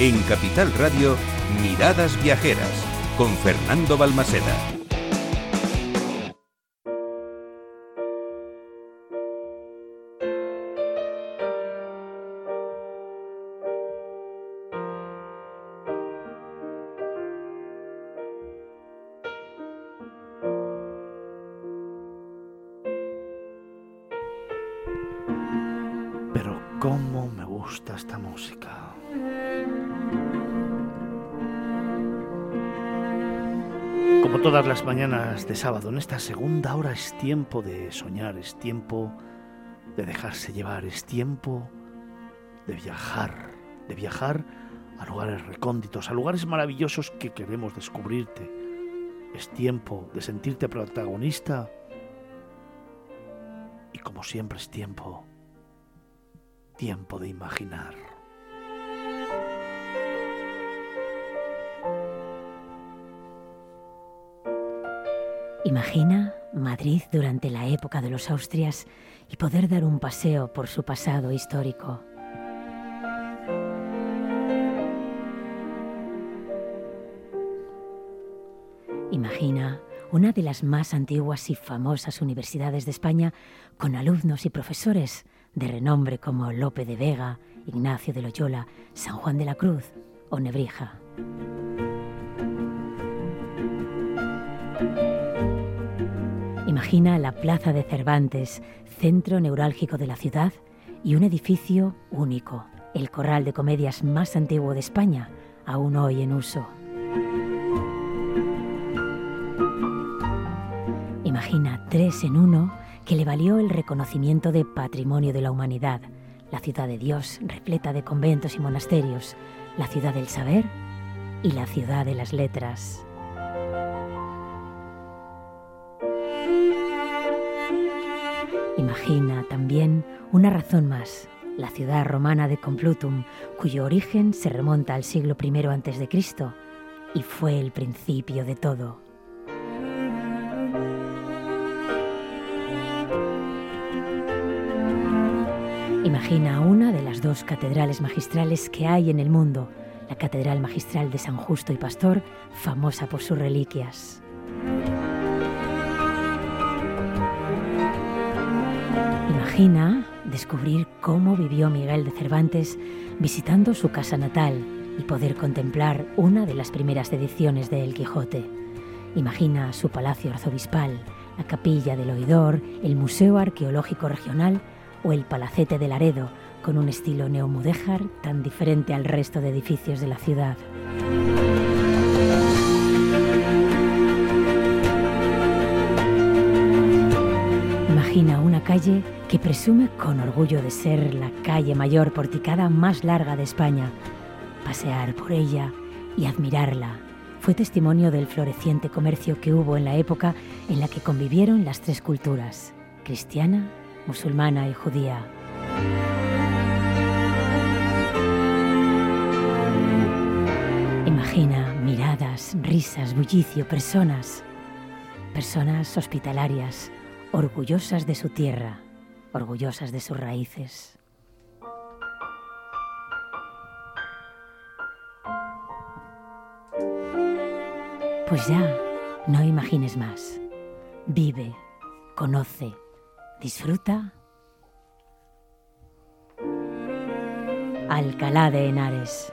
En Capital Radio, Miradas Viajeras, con Fernando Balmaseda. Pero cómo me gusta esta música. Como todas las mañanas de sábado, en esta segunda hora es tiempo de soñar, es tiempo de dejarse llevar, es tiempo de viajar, de viajar a lugares recónditos, a lugares maravillosos que queremos descubrirte. Es tiempo de sentirte protagonista y como siempre es tiempo, tiempo de imaginar. Imagina Madrid durante la época de los Austrias y poder dar un paseo por su pasado histórico. Imagina una de las más antiguas y famosas universidades de España con alumnos y profesores de renombre como Lope de Vega, Ignacio de Loyola, San Juan de la Cruz o Nebrija. Imagina la Plaza de Cervantes, centro neurálgico de la ciudad y un edificio único, el corral de comedias más antiguo de España, aún hoy en uso. Imagina tres en uno que le valió el reconocimiento de Patrimonio de la Humanidad, la ciudad de Dios repleta de conventos y monasterios, la ciudad del saber y la ciudad de las letras. Imagina también una razón más, la ciudad romana de Complutum, cuyo origen se remonta al siglo I a.C. y fue el principio de todo. Imagina una de las dos catedrales magistrales que hay en el mundo, la Catedral Magistral de San Justo y Pastor, famosa por sus reliquias. Imagina descubrir cómo vivió Miguel de Cervantes visitando su casa natal y poder contemplar una de las primeras ediciones de El Quijote. Imagina su palacio arzobispal, la capilla del oidor, el Museo Arqueológico Regional o el Palacete de Laredo, con un estilo neomudéjar tan diferente al resto de edificios de la ciudad. Imagina calle que presume con orgullo de ser la calle mayor porticada más larga de España. Pasear por ella y admirarla fue testimonio del floreciente comercio que hubo en la época en la que convivieron las tres culturas, cristiana, musulmana y judía. Imagina miradas, risas, bullicio, personas, personas hospitalarias, orgullosas de su tierra, orgullosas de sus raíces. Pues ya, no imagines más. Vive, conoce, disfruta. Alcalá de Henares.